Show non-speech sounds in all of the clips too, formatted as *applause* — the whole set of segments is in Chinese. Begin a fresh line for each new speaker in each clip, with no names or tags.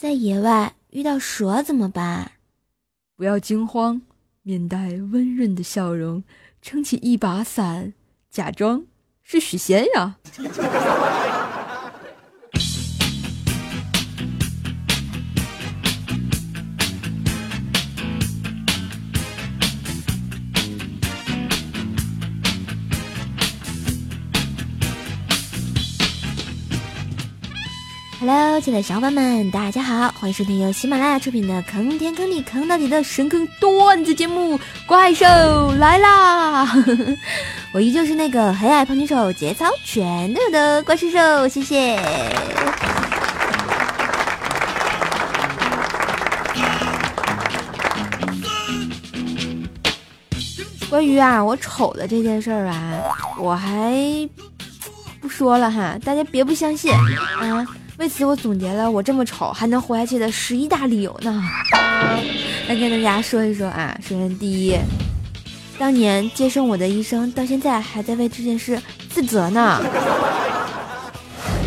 在野外遇到蛇怎么办？
不要惊慌，面带温润的笑容，撑起一把伞，假装是许仙呀。
Hello，亲爱的小伙伴们，大家好，欢迎收听由喜马拉雅出品的《坑天坑地坑到底》的神坑段子节目《怪兽来啦》。*laughs* 我依旧是那个黑矮胖女手，节操全都有的怪兽兽，谢谢。关于啊我丑的这件事儿啊，我还不说了哈，大家别不相信啊。为此，我总结了我这么丑还能活下去的十一大理由呢。来跟大家说一说啊。首先，第一，当年接生我的医生到现在还在为这件事自责呢。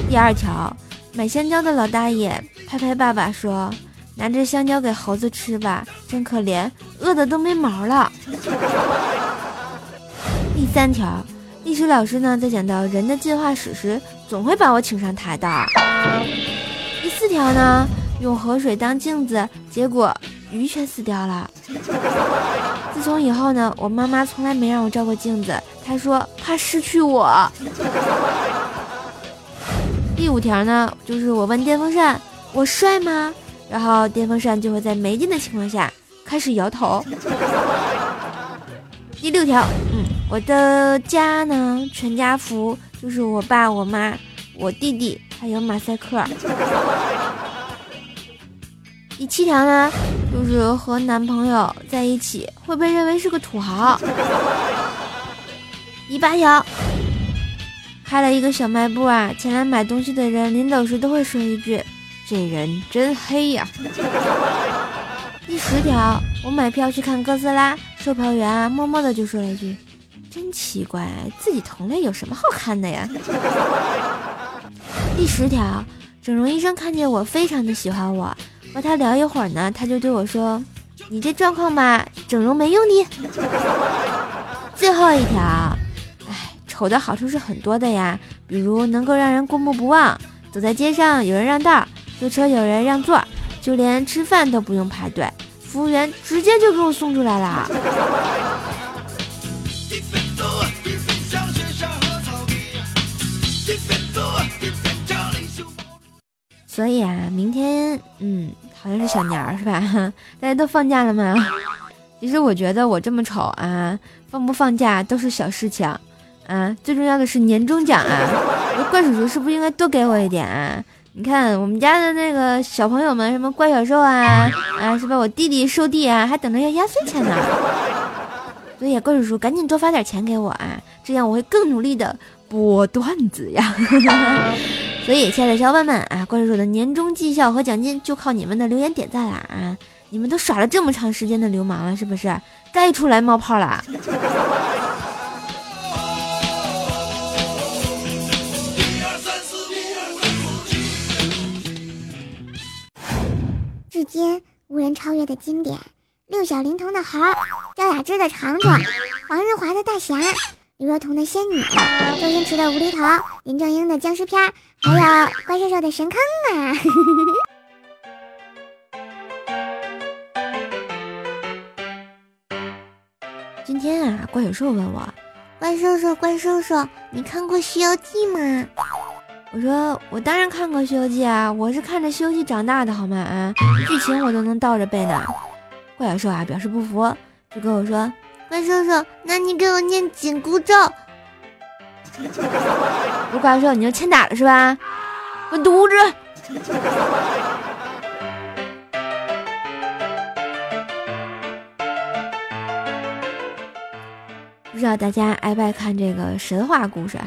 第二条，买香蕉的老大爷拍拍爸爸说：“拿着香蕉给猴子吃吧，真可怜，饿的都没毛了。*laughs* ”第三条。历史老师呢，在讲到人的进化史时，总会把我请上台的。第四条呢，用河水当镜子，结果鱼全死掉了。自从以后呢，我妈妈从来没让我照过镜子，她说怕失去我。第五条呢，就是我问电风扇我帅吗？然后电风扇就会在没电的情况下开始摇头。第六条，嗯。我的家呢，全家福就是我爸、我妈、我弟弟，还有马赛克。第七条呢，就是和男朋友在一起会被认为是个土豪。第八条，开了一个小卖部啊，前来买东西的人临走时都会说一句：“这人真黑呀。”第十条，我买票去看哥斯拉，售票员啊，默默的就说了一句。真奇怪，自己同类有什么好看的呀？第十条，整容医生看见我非常的喜欢我，和他聊一会儿呢，他就对我说：“你这状况吧，整容没用的。”最后一条，哎，丑的好处是很多的呀，比如能够让人过目不忘，走在街上有人让道，坐车有人让座，就连吃饭都不用排队，服务员直接就给我送出来了。所以啊，明天嗯，好像是小年儿是吧？*laughs* 大家都放假了吗？*laughs* 其实我觉得我这么丑啊，放不放假都是小事情啊，最重要的是年终奖啊！怪叔叔是不是应该多给我一点啊？你看我们家的那个小朋友们，什么怪小兽啊啊，是吧？我弟弟收弟啊，还等着要压岁钱呢。所以怪叔叔赶紧多发点钱给我啊，这样我会更努力的播段子呀。*laughs* 所以，亲爱的小伙伴们啊，怪叔叔的年终绩效和奖金就靠你们的留言点赞啦啊！你们都耍了这么长时间的流氓了，是不是 *laughs* 该出来冒泡了？
至今无人超越的经典：六小龄童的猴，赵雅芝的长爪，黄日华的大侠。李若彤的仙女，周星驰的无厘头，林正英的僵尸片，还有怪兽兽的神坑啊！*laughs*
今天啊，怪兽兽问我：“
怪兽兽，怪兽兽，你看过《西游记》吗？”
我说：“我当然看过《西游记》啊，我是看着《西游记》长大的，好吗？啊，剧情我都能倒着背呢。”怪兽兽啊，表示不服，就跟我说。
怪兽兽，那你给我念紧箍咒。*laughs*
不怪兽，你就欠打了是吧？滚犊子！不知道大家爱不爱看这个神话故事哈？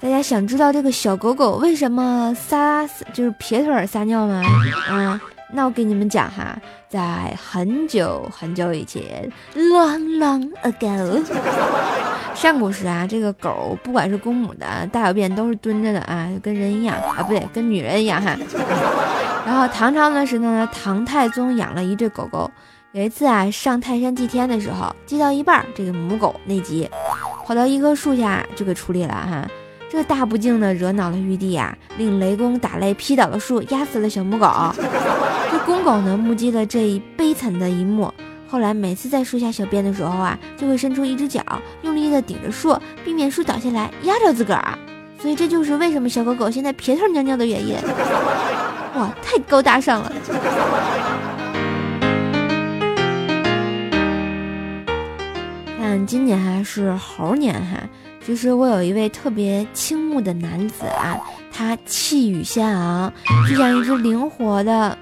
大家想知道这个小狗狗为什么撒就是撇腿撒尿吗？啊，那我给你们讲哈，在很久很久以前，long long ago，上古时啊，这个狗不管是公母的大小便都是蹲着的啊，跟人一样啊，不对，跟女人一样哈。然后唐朝的时候呢，唐太宗养了一对狗狗。有一次啊，上泰山祭天的时候，祭到一半，这个母狗内急，跑到一棵树下就给处理了哈。这大不敬的惹恼了玉帝呀，令雷公打雷劈倒了树，压死了小母狗。这公狗呢，目击了这一悲惨的一幕，后来每次在树下小便的时候啊，就会伸出一只脚，用力的顶着树，避免树倒下来压着自个儿。所以这就是为什么小狗狗现在撇头尿尿的原因。哇，太高大上了。看今年还是猴年哈，其实我有一位特别倾慕的男子啊，他气宇轩昂，就像一只灵活的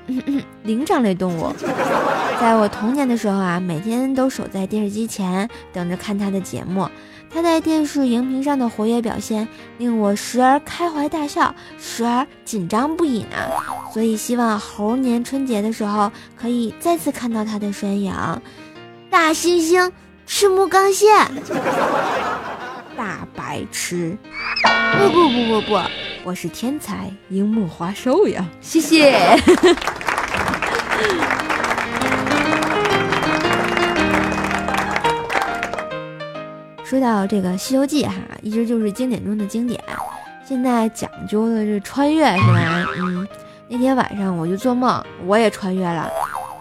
灵长类动物。在我童年的时候啊，每天都守在电视机前等着看他的节目。他在电视荧屏上的活跃表现，令我时而开怀大笑，时而紧张不已呢。所以希望猴年春节的时候可以再次看到他的身影。大猩猩。赤木刚宪，白痴！不不不不不，我是天才樱木花寿呀！谢谢。*laughs* 说到这个《西游记》哈，一直就是经典中的经典。现在讲究的是穿越是吧？嗯，那天晚上我就做梦，我也穿越了。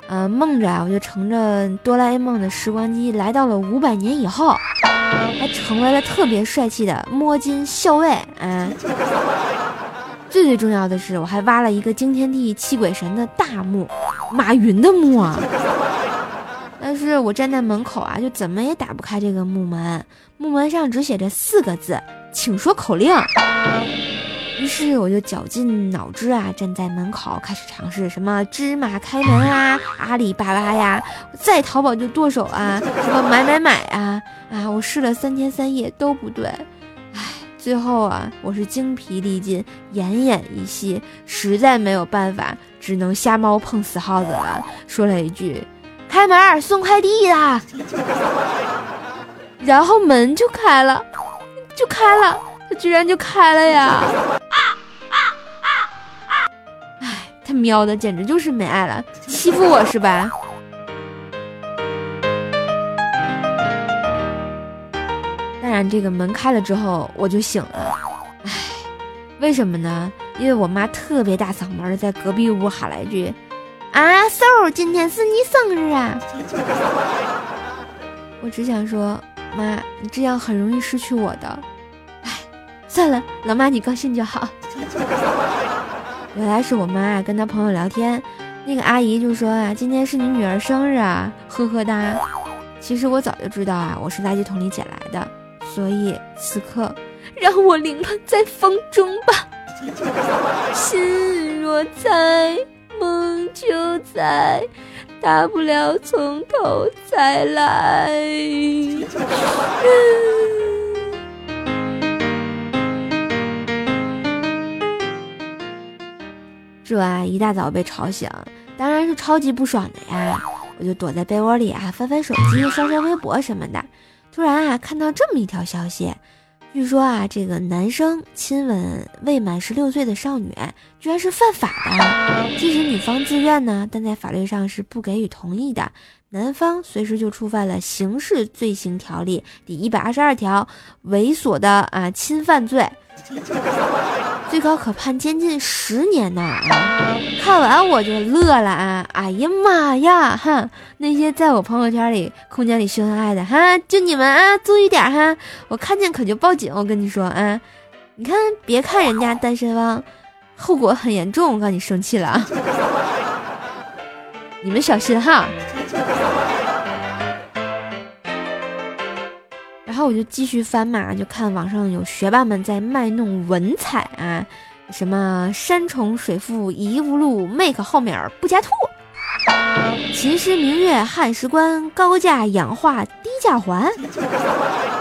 嗯，梦着啊，我就乘着哆啦 A 梦的时光机来到了五百年以后，还成为了特别帅气的摸金校尉。嗯，*laughs* 最最重要的是，我还挖了一个惊天地泣鬼神的大墓，马云的墓啊。但是我站在门口啊，就怎么也打不开这个木门，木门上只写着四个字，请说口令。于是我就绞尽脑汁啊，站在门口开始尝试什么芝麻开门啊，阿里巴巴呀，再淘宝就剁手啊，什么买买买啊啊！我试了三天三夜都不对，唉，最后啊，我是精疲力尽，奄奄一息，实在没有办法，只能瞎猫碰死耗子了，说了一句：“开门，送快递的。*laughs* ”然后门就开了，就开了。它居然就开了呀！喵的，简直就是没爱了，欺负我是吧？当然，这个门开了之后，我就醒了。哎，为什么呢？因为我妈特别大嗓门的在隔壁屋喊了一句：“啊，嗖，今天是你生日啊！” *laughs* 我只想说，妈，你这样很容易失去我的。唉算了，老妈你高兴就好。原来是我妈跟她朋友聊天，那个阿姨就说啊，今天是你女儿生日啊，呵呵哒。其实我早就知道啊，我是垃圾桶里捡来的，所以此刻让我凌乱在风中吧。*laughs* 心若在，梦就在，大不了从头再来。嗯 *laughs* 这啊，一大早被吵醒，当然是超级不爽的呀！我就躲在被窝里啊，翻翻手机，刷刷微博什么的。突然啊，看到这么一条消息，据说啊，这个男生亲吻未满十六岁的少女，居然是犯法的。即使女方自愿呢，但在法律上是不给予同意的。男方随时就触犯了刑事罪行条例第一百二十二条，猥琐的啊侵犯罪。最高可判监禁十年呢！看完我就乐了啊！哎呀妈呀！哈，那些在我朋友圈里、空间里秀恩爱的哈，就你们啊，注意点哈！我看见可就报警！我跟你说啊，你看，别看人家单身汪，后果很严重！我告诉你，生气了，你们小心哈！我就继续翻嘛，就看网上有学霸们在卖弄文采啊，什么山重水复疑无路，make 后面不加兔，秦时明月汉时关，高价氧化低价还。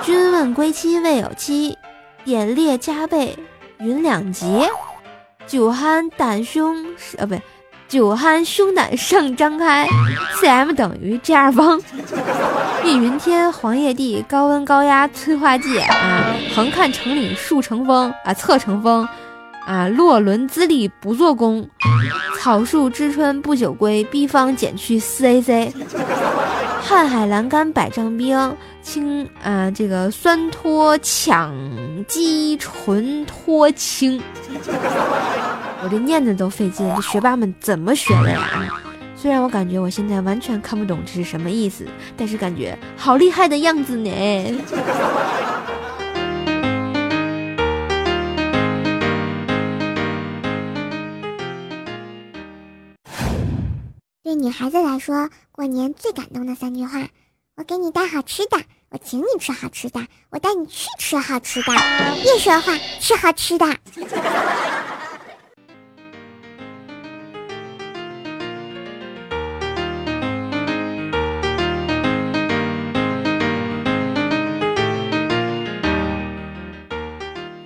君问归期未有期，点列加倍云两节。酒酣胆胸，呃不对，酒酣胸胆尚张开，cm 等于 Gr 方。碧云天，黄叶地，高温高压催化剂啊！横看成岭竖成峰啊，侧成峰啊！洛伦兹力不做功，草树知春不久归，B 方减去四 AC。瀚海阑干百丈冰，清啊这个酸脱羟基醇脱氢。我这念的都费劲，这学霸们怎么学的呀？虽然我感觉我现在完全看不懂这是什么意思，但是感觉好厉害的样子呢。
对女孩子来说，过年最感动的三句话：我给你带好吃的，我请你吃好吃的，我带你去吃好吃的。别说话，吃好吃的。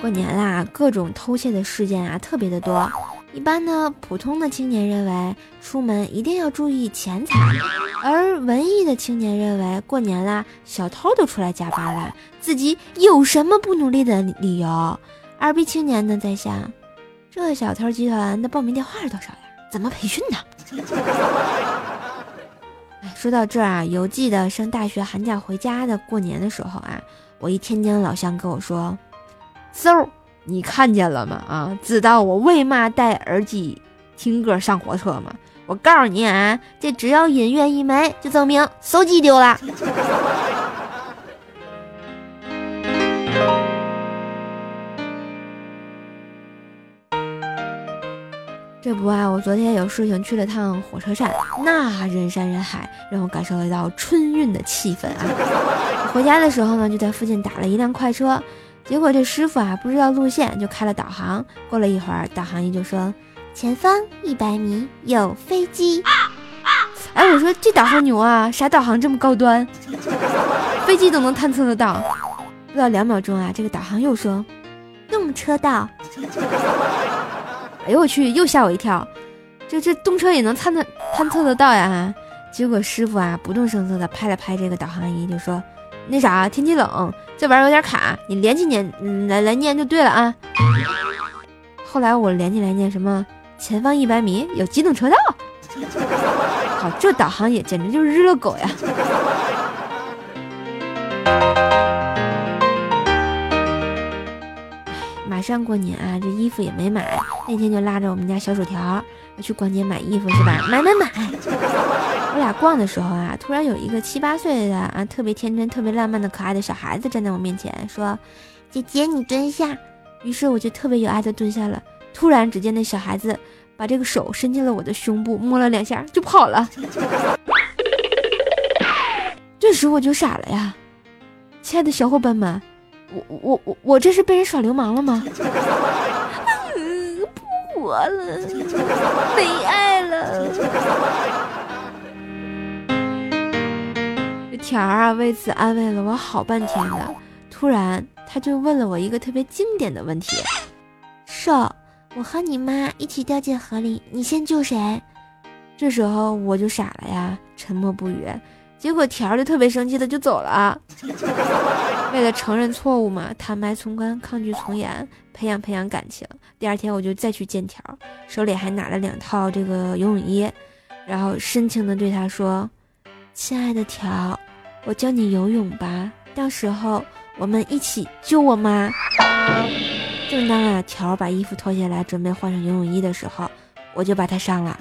过年啦，各种偷窃的事件啊，特别的多。一般呢，普通的青年认为出门一定要注意钱财，而文艺的青年认为过年啦，小偷都出来加班了，自己有什么不努力的理由？二逼青年呢，在想，这小偷集团的报名电话是多少呀？怎么培训呢？*laughs* 说到这儿啊，犹记得上大学寒假回家的过年的时候啊，我一天津老乡跟我说。嗖，你看见了吗？啊，知道我为嘛戴耳机听歌上火车吗？我告诉你啊，这只要音乐一没，就证明手机丢了。*laughs* 这不啊，我昨天有事情去了趟火车站，那人山人海，让我感受了一到春运的气氛啊。回家的时候呢，就在附近打了一辆快车。结果这师傅啊不知道路线，就开了导航。过了一会儿，导航仪就说：“前方一百米有飞机。”哎，我说这导航牛啊，啥导航这么高端？飞机都能探测得到。不到两秒钟啊，这个导航又说：“动车道。”哎呦我去，又吓我一跳。这这动车也能探测探测得到呀？结果师傅啊不动声色的拍了拍这个导航仪，就说。那啥，天气冷，这玩意儿有点卡，你连起念，来来念就对了啊。后来我连起来念什么？前方一百米有机动车道。好，这导航也简直就是日了狗呀！马上过年啊，这衣服也没买，那天就拉着我们家小薯条要去逛街买衣服是吧？买买买！*laughs* 我俩逛的时候啊，突然有一个七八岁的啊，特别天真、特别浪漫的可爱的小孩子站在我面前，说：“姐姐，你蹲下。”于是我就特别有爱的蹲下了。突然，只见那小孩子把这个手伸进了我的胸部，摸了两下就跑了。*laughs* 这时我就傻了呀！亲爱的小伙伴们，我我我我这是被人耍流氓了吗？不活了，没爱了。条儿啊，为此安慰了我好半天的。突然，他就问了我一个特别经典的问题：“瘦，我和你妈一起掉进河里，你先救谁？”这时候我就傻了呀，沉默不语。结果条儿就特别生气的就走了。*laughs* 为了承认错误嘛，坦白从宽，抗拒从严，培养培养感情。第二天我就再去见条儿，手里还拿了两套这个游泳衣，然后深情的对他说：“亲爱的条。”我教你游泳吧，到时候我们一起救我妈。正当啊条把衣服脱下来准备换上游泳衣的时候，我就把他上了。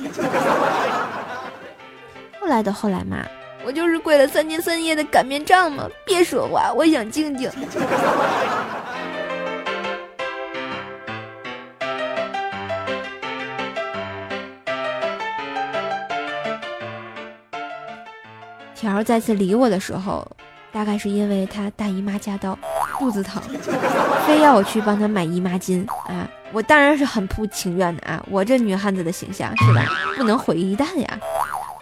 后来的后来嘛，我就是跪了三天三夜的擀面杖嘛。别说话，我想静静。条儿再次理我的时候，大概是因为他大姨妈加到，肚子疼，非要我去帮他买姨妈巾啊！我当然是很不情愿的啊！我这女汉子的形象是吧？不能毁一旦呀！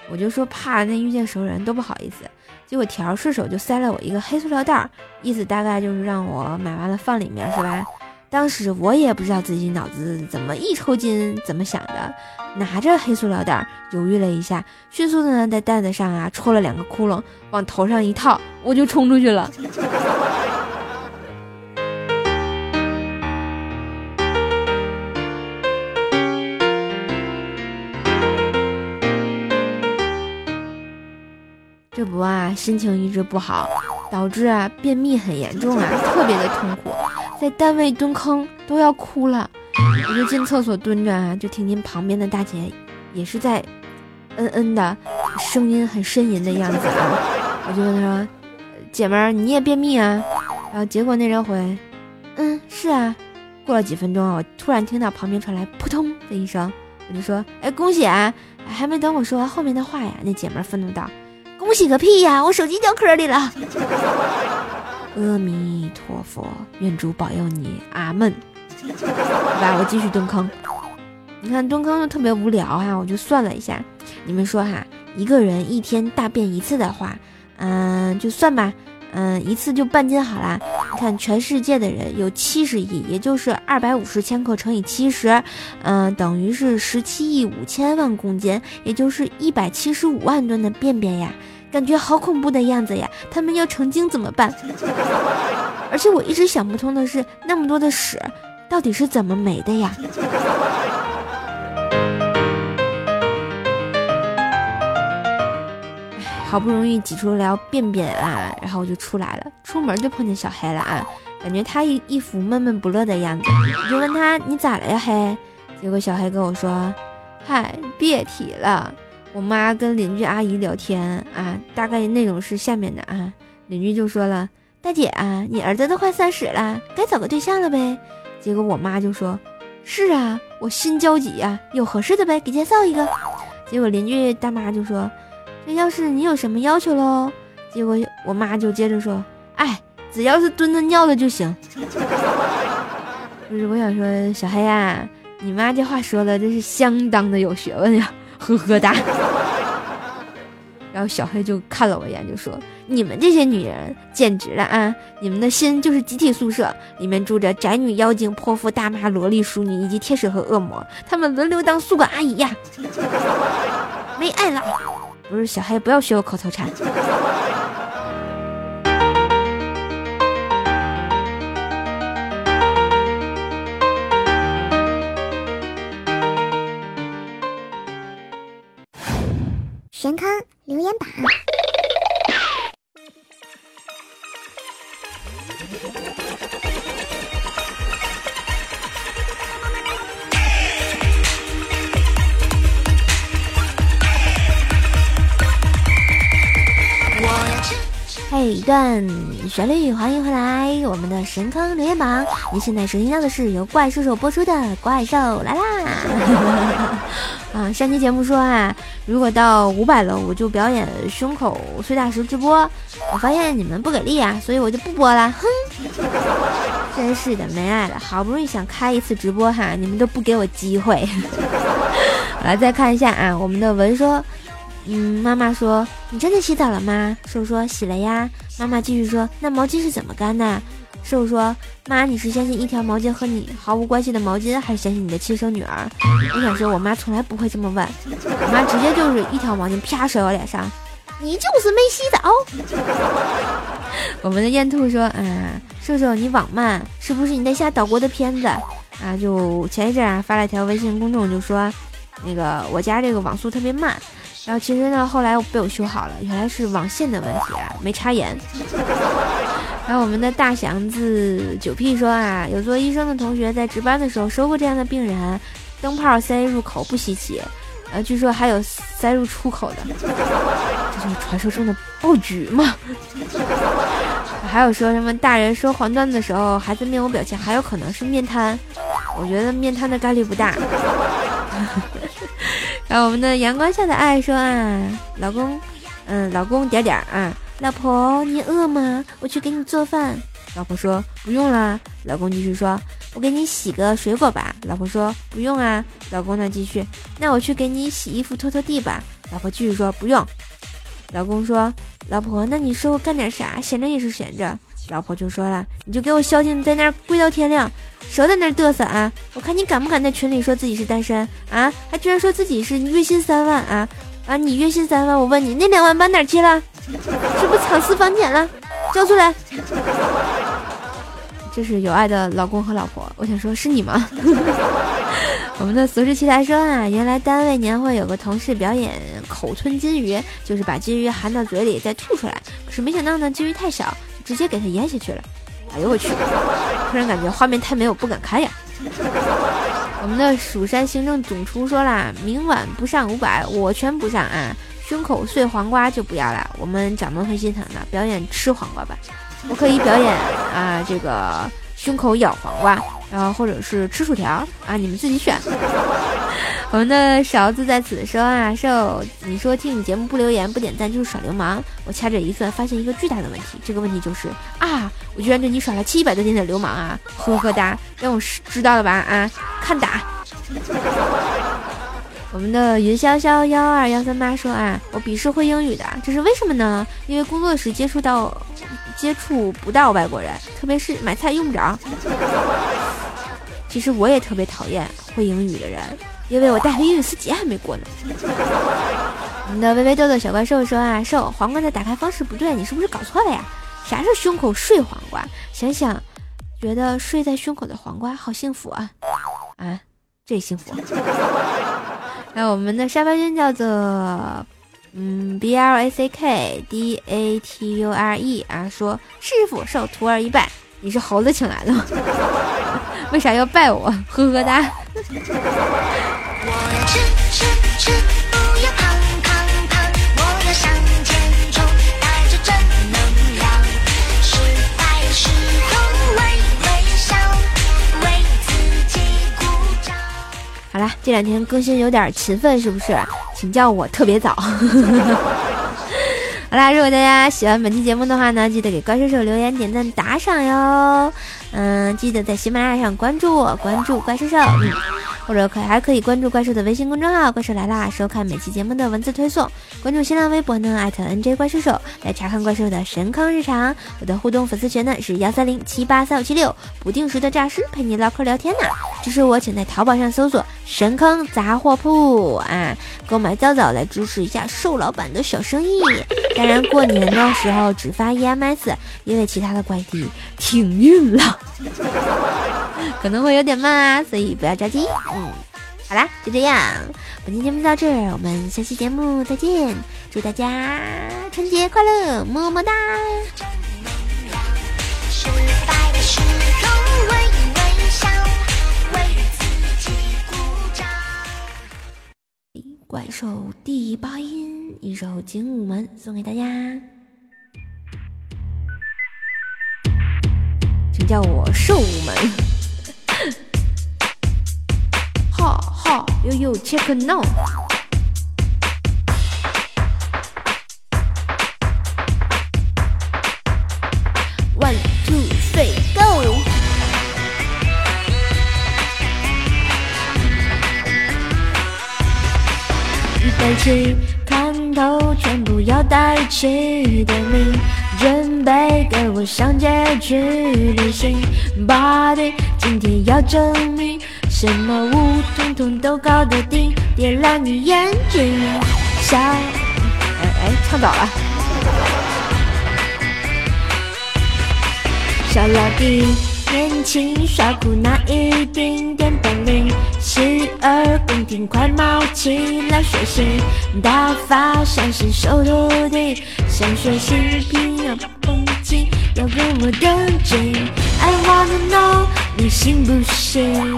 我就说怕那遇见熟人都不好意思。结果条顺手就塞了我一个黑塑料袋，意思大概就是让我买完了放里面是吧？当时我也不知道自己脑子怎么一抽筋，怎么想的，拿着黑塑料袋犹豫了一下，迅速的呢在袋子上啊戳了两个窟窿，往头上一套，我就冲出去了。我啊，心情一直不好，导致啊便秘很严重啊，特别的痛苦，在单位蹲坑都要哭了。我就进厕所蹲着啊，就听见旁边的大姐也是在嗯嗯的，声音很呻吟的样子啊。我就问她说：“姐们儿，你也便秘啊？”然后结果那人回：“嗯，是啊。”过了几分钟啊，我突然听到旁边传来扑通的一声，我就说：“哎，恭喜啊！”还没等我说完后面的话呀，那姐们儿愤怒道。恭喜个屁呀！我手机掉坑里了。*laughs* 阿弥陀佛，愿主保佑你，阿门。来，我继续蹲坑。你看蹲坑就特别无聊哈，我就算了一下，你们说哈，一个人一天大便一次的话，嗯，就算吧，嗯，一次就半斤好啦。你看全世界的人有七十亿，也就是二百五十千克乘以七十，嗯，等于是十七亿五千万公斤，也就是一百七十五万吨的便便呀。感觉好恐怖的样子呀！他们要成精怎么办？*laughs* 而且我一直想不通的是，那么多的屎到底是怎么没的呀？好不容易挤出了便便啊，然后我就出来了。出门就碰见小黑了啊，感觉他一一副闷闷不乐的样子，我就问他你咋了呀黑？结果小黑跟我说，嗨，别提了。我妈跟邻居阿姨聊天啊，大概内容是下面的啊。邻居就说了：“大姐啊，你儿子都快三十了，该找个对象了呗。”结果我妈就说：“是啊，我心焦急呀，有合适的呗，给介绍一个。”结果邻居大妈就说：“这要是你有什么要求喽？”结果我妈就接着说：“哎，只要是蹲着尿的就行。*laughs* ”不是，我想说小黑啊，你妈这话说的真是相当的有学问呀。呵呵哒，*laughs* 然后小黑就看了我一眼，就说：“你们这些女人简直了啊！你们的心就是集体宿舍，里面住着宅女、妖精、泼妇、大妈、萝莉、淑女以及天使和恶魔，他们轮流当宿管阿姨呀。*laughs* ”没爱了，不是小黑，不要学我口头禅。
神坑留言板。
嘿，一段旋律，欢迎回来，我们的神坑留言榜。您现在收听到的是由怪兽兽播出的《怪兽来啦》。啊，上期节目说啊，如果到五百了，我就表演胸口碎大石直播。我发现你们不给力啊，所以我就不播了。哼，真是的，没爱了。好不容易想开一次直播哈，你们都不给我机会。*laughs* 来再看一下啊，我们的文说，嗯，妈妈说你真的洗澡了吗？瘦说洗了呀。妈妈继续说，那毛巾是怎么干的？瘦说：“妈，你是相信一条毛巾和你毫无关系的毛巾，还是相信你的亲生女儿？”我想说，我妈从来不会这么问，我妈直接就是一条毛巾啪甩我脸上，你就是没洗澡。我们的燕兔说：“嗯，瘦瘦你网慢，是不是你在下岛国的片子啊？就前一阵啊发了一条微信公众，就说那个我家这个网速特别慢，然后其实呢后来被我修好了，原来是网线的问题啊，没插严。*laughs* ”然后我们的大祥子九 P 说啊，有做医生的同学在值班的时候收过这样的病人，灯泡塞入口不稀奇，呃，据说还有塞入出口的，*laughs* 这就是传说中的爆菊嘛？*laughs* 还有说什么大人说黄段的时候，孩子面无表情，还有可能是面瘫，我觉得面瘫的概率不大。然后我们的阳光下的爱说啊，老公，嗯，老公点点啊。老婆，你饿吗？我去给你做饭。老婆说不用啦。老公继续说，我给你洗个水果吧。老婆说不用啊。老公呢继续，那我去给你洗衣服、拖拖地吧。老婆继续说不用。老公说，老婆，那你说我干点啥？闲着也是闲着。老婆就说了，你就给我消停在那儿跪到天亮，少在那儿嘚瑟啊！我看你敢不敢在群里说自己是单身啊？还居然说自己是月薪三万啊啊！你月薪三万，我问你那两万搬哪儿去了？是不是藏私房钱了？交出来！这是有爱的老公和老婆，我想说，是你吗？*laughs* 我们的俗世奇才说啊，原来单位年会有个同事表演口吞金鱼，就是把金鱼含到嘴里再吐出来。可是没想到呢，金鱼太小，直接给它咽下去了。哎呦我去！突然感觉画面太美，我不敢看呀。我们的蜀山行政总厨说啦，明晚不上五百，我全不上啊。胸口碎黄瓜就不要了，我们掌门会心疼的。表演吃黄瓜吧。我可以表演啊，这个胸口咬黄瓜，然后或者是吃薯条啊，你们自己选。我们的勺子在此说啊，瘦，你说听你节目不留言不点赞就是耍流氓。我掐指一算，发现一个巨大的问题，这个问题就是啊，我居然对你耍了七百多天的流氓啊，呵呵哒，让我知道了吧啊，看打。我们的云潇潇幺二幺三八说啊，我鄙视会英语的，这是为什么呢？因为工作时接触到。接触不到外国人，特别是买菜用不着。其实我也特别讨厌会英语的人，因为我大学英语四级还没过呢。我们的微微豆豆小怪兽说啊，兽黄瓜的打开方式不对，你是不是搞错了呀？啥是胸口睡黄瓜？想想，觉得睡在胸口的黄瓜好幸福啊！啊，这幸福。*laughs* 那我们的沙发君叫做。嗯，B L A C K D A T U R E 啊，说师傅受徒儿一拜，你是猴子请来的吗？为啥要拜我？呵呵哒。好啦，这两天更新有点勤奋，是不是？请叫我特别早。*laughs* *laughs* 好啦，如果大家喜欢本期节目的话呢，记得给怪兽手留言、点赞、打赏哟。嗯，记得在喜马拉雅上关注我，关注怪兽手。或者可还可以关注怪兽的微信公众号“怪兽来啦”，收看每期节目的文字推送。关注新浪微博呢，艾特 NJ 怪兽手来查看怪兽的神坑日常。我的互动粉丝群呢是幺三零七八三五七六，不定时的诈尸陪你唠嗑聊天呢。支持我，请在淘宝上搜索“神坑杂货铺”啊，购买早早来支持一下瘦老板的小生意。当然，过年的时候只发 EMS，因为其他的快递停运了。*laughs* 可能会有点慢啊，所以不要着急。嗯，好啦，就这样，本期节目到这儿，我们下期节目再见。祝大家春节快乐，么么哒！怪兽第八音，一首《精武门》送给大家，请叫我兽武门。哈哈，悠悠，check now。One two three go。预备起，看透全部要带起的你，准备跟我上街去旅行。Body，今天要证明。什么舞，统统都搞得定，点亮你眼睛。小，哎哎，唱早了。小老弟，年轻耍酷那一丁点本领，洗耳恭听，快冒起来学习。大发善心收徒弟，想学习拼要绷紧，要跟我登记。I wanna know，你信不信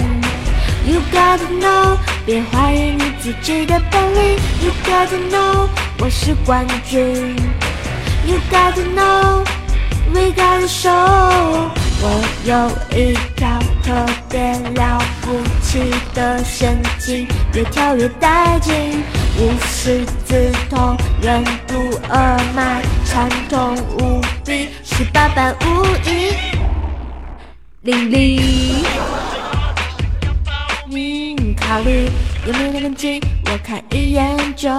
？You gotta know，别怀疑你自己的本领。You gotta know，我是冠军。You gotta know，we gotta show，我有一条特别了不起的神经，越跳越带劲，无师自通，任督二脉畅通无比，十八般武艺淋漓。考虑有没有那根筋，我看一眼就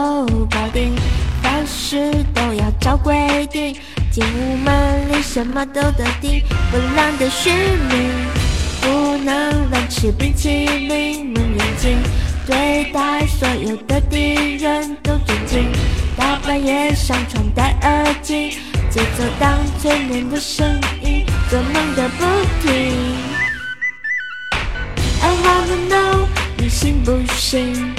搞定。凡事都要照规定，进屋门里什么都得定，不浪的使命，不能乱吃冰淇淋，蒙眼睛，对待所有的敌人都尊敬，大半夜上床戴耳机，节奏当催眠的声音，做梦的不停。I wanna know，你信不信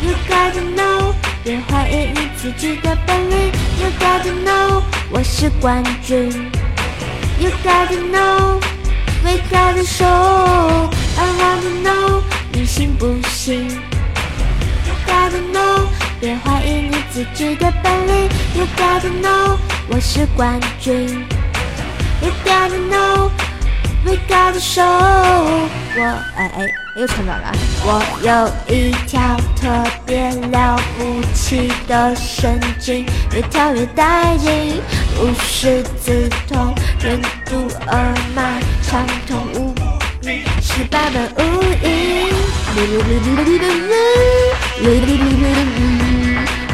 ？You gotta know，别怀疑你自己的本领。You gotta know，我是冠军。You gotta know，we gotta show。I wanna know，你信不信？You gotta know，别怀疑你自己的本领。You gotta know，我是冠军。You gotta know。We gotta show，我哎哎又唱到了。我有一条特别了不起的神经，越跳越带劲，无师自通，任督二脉畅通无比，十八般武艺。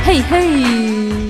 嘿嘿。